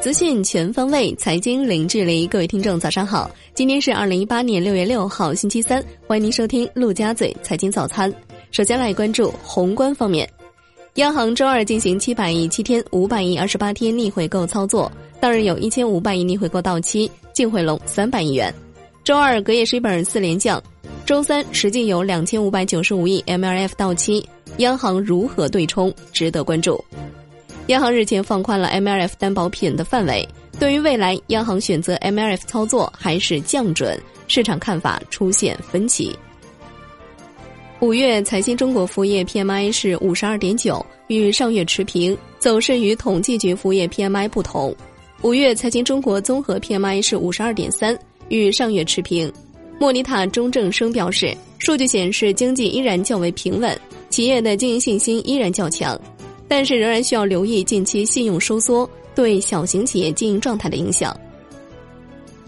资讯全方位，财经零距离。各位听众，早上好！今天是二零一八年六月六号，星期三。欢迎您收听陆家嘴财经早餐。首先来关注宏观方面，央行周二进行七百亿七天、五百亿二十八天逆回购操作，当日有一千五百亿逆回购到期，净回笼三百亿元。周二隔夜 s 本四连降，周三实际有两千五百九十五亿 MLF 到期，央行如何对冲，值得关注。央行日前放宽了 MLF 担保品的范围，对于未来央行选择 MLF 操作还是降准，市场看法出现分歧。五月财新中国服务业 PMI 是五十二点九，与上月持平，走势与统计局服务业 PMI 不同。五月财新中国综合 PMI 是五十二点三，与上月持平。莫尼塔中正生表示，数据显示经济依然较为平稳，企业的经营信心依然较强。但是仍然需要留意近期信用收缩对小型企业经营状态的影响。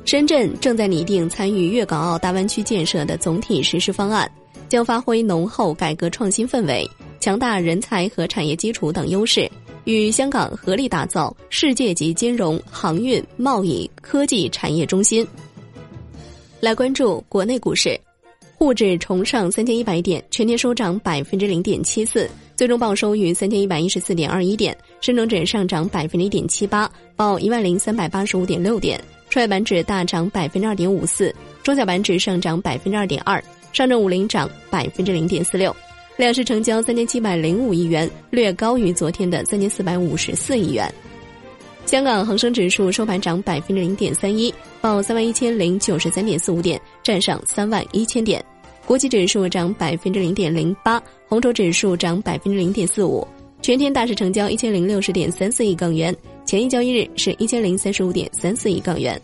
深圳正在拟定参与粤港澳大湾区建设的总体实施方案，将发挥浓厚改革创新氛围、强大人才和产业基础等优势，与香港合力打造世界级金融、航运、贸易、科技产业中心。来关注国内股市，沪指重上三千一百点，全天收涨百分之零点七四。最终报收于三千一百一十四点二一点，深成指上涨百分之一点七八，报一万零三百八十五点六点，创业板指大涨百分之二点五四，中小板指上涨百分之二点二，上证五零涨百分之零点四六，两市成交三千七百零五亿元，略高于昨天的三千四百五十四亿元。香港恒生指数收盘涨百分之零点三一，报三万一千零九十三点四五点，站上三万一千点。国际指数涨百分之零点零八，红筹指数涨百分之零点四五，全天大市成交一千零六十点三四亿港元，前一交易日是一千零三十五点三四亿港元。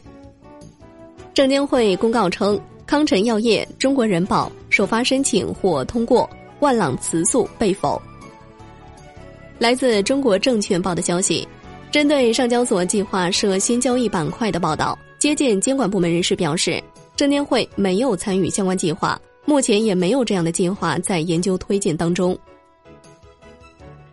证监会公告称，康臣药业、中国人保首发申请或通过，万朗雌素被否。来自中国证券报的消息，针对上交所计划设新交易板块的报道，接见监管部门人士表示，证监会没有参与相关计划。目前也没有这样的计划在研究推进当中。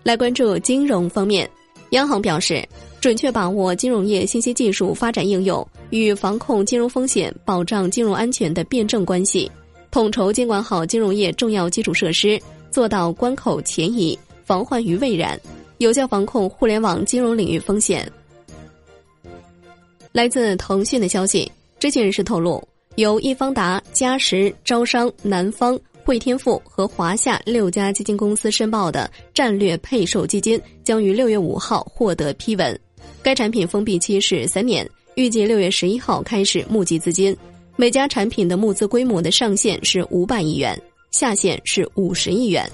来关注金融方面，央行表示，准确把握金融业信息技术发展应用与防控金融风险、保障金融安全的辩证关系，统筹监管好金融业重要基础设施，做到关口前移、防患于未然，有效防控互联网金融领域风险。来自腾讯的消息，知情人士透露。由易方达、嘉实、招商、南方、汇添富和华夏六家基金公司申报的战略配售基金将于六月五号获得批文。该产品封闭期是三年，预计六月十一号开始募集资金。每家产品的募资规模的上限是五百亿元，下限是五十亿元。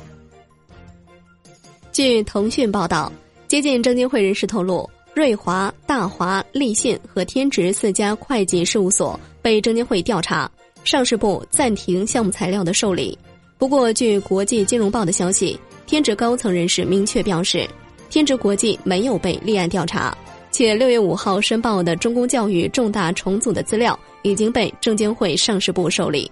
据腾讯报道，接近证监会人士透露。瑞华、大华、立信和天职四家会计事务所被证监会调查，上市部暂停项目材料的受理。不过，据国际金融报的消息，天职高层人士明确表示，天职国际没有被立案调查，且六月五号申报的中公教育重大重组的资料已经被证监会上市部受理。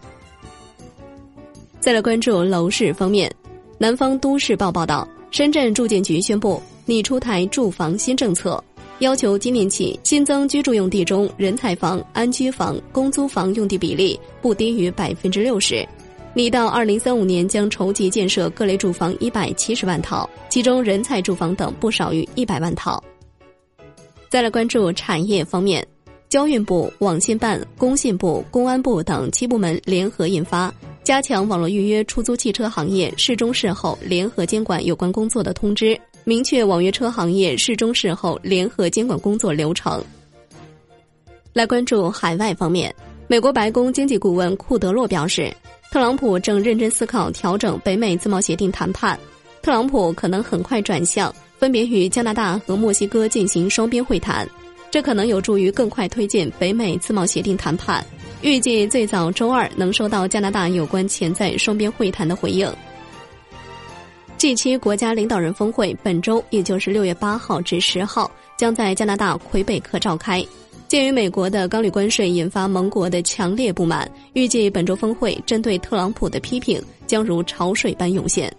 再来关注楼市方面，南方都市报报道，深圳住建局宣布拟出台住房新政策。要求今年起新增居住用地中人才房、安居房、公租房用地比例不低于百分之六十，拟到二零三五年将筹集建设各类住房一百七十万套，其中人才住房等不少于一百万套。再来关注产业方面，交运部、网信办、工信部、公安部等七部门联合印发《加强网络预约出租汽车行业事中事后联合监管有关工作的通知》。明确网约车行业事中事后联合监管工作流程。来关注海外方面，美国白宫经济顾问库德洛表示，特朗普正认真思考调整北美自贸协定谈判，特朗普可能很快转向分别与加拿大和墨西哥进行双边会谈，这可能有助于更快推进北美自贸协定谈判。预计最早周二能收到加拿大有关潜在双边会谈的回应。G7 国家领导人峰会本周，也就是六月八号至十号，将在加拿大魁北克召开。鉴于美国的钢铝关税引发盟国的强烈不满，预计本周峰会针对特朗普的批评将如潮水般涌现。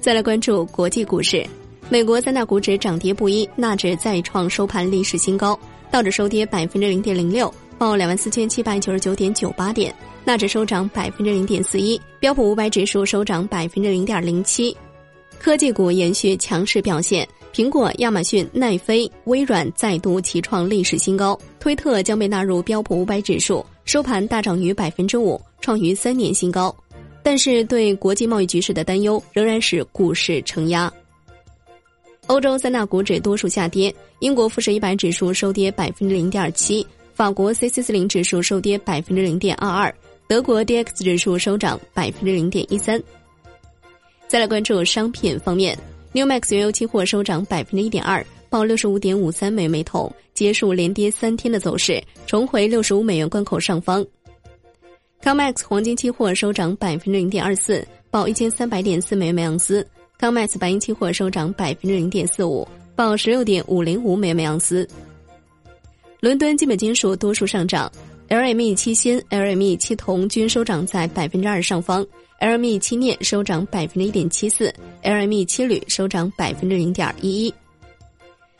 再来关注国际股市，美国三大股指涨跌不一，纳指再创收盘历史新高，道指收跌百分之零点零六，报两万四千七百九十九点九八点，纳指收涨百分之零点四一，标普五百指数收涨百分之零点零七。科技股延续强势表现，苹果、亚马逊、奈飞、微软再度齐创历史新高，推特将被纳入标普五百指数，收盘大涨逾百分之五，创逾三年新高。但是，对国际贸易局势的担忧仍然使股市承压。欧洲三大股指多数下跌，英国富时一百指数收跌百分之零点七，法国 C C 四零指数收跌百分之零点二二，德国 D X 指数收涨百分之零点一三。再来关注商品方面，New Max 原油期货收涨百分之一点二，报六十五点五三美元每桶，结束连跌三天的走势，重回六十五美元关口上方。Comex 黄金期货收涨百分之零点二四，报一千三百点四美元每盎司。Comex 白银期货收涨百分之零点四五，报十六点五零五美元每盎司。伦敦基本金属多数上涨，LME 七锌、LME 七铜均收涨在百分之二上方。LME 七镍收涨百分之一点七四，LME 七铝收涨百分之零点一一。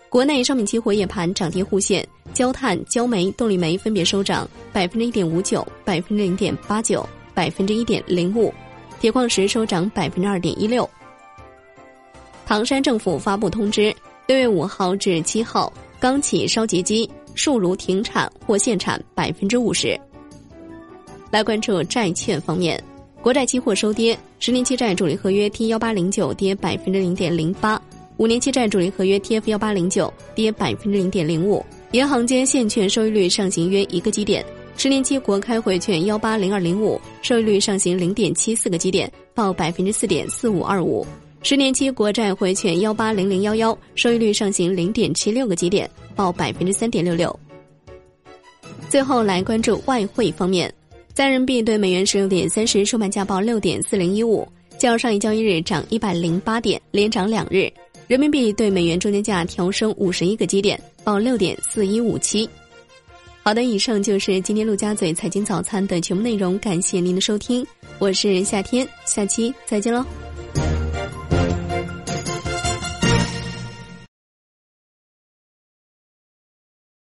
国内商品期货夜盘涨跌互现，焦炭、焦煤、动力煤分别收涨百分之一点五九、百分之零点八九、百分之一点零五，铁矿石收涨百分之二点一六。唐山政府发布通知，六月五号至七号，钢企烧结机、树炉停产或限产百分之五十。来关注债券方面。国债期货收跌，十年期债主力合约 T 幺八零九跌百分之零点零八，五年期债主力合约 TF 幺八零九跌百分之零点零五。银行间现券收益率上行约一个基点，十年期国开回券幺八零二零五收益率上行零点七四个基点，报百分之四点四五二五；十年期国债回券幺八零零幺幺收益率上行零点七六个基点，报百分之三点六六。最后来关注外汇方面。在人民币对美元十六点三十收盘价报六点四零一五，较上一交易日涨一百零八点，连涨两日。人民币对美元中间价调升五十一个基点，报六点四一五七。好的，以上就是今天陆家嘴财经早餐的全部内容，感谢您的收听，我是夏天，下期再见喽。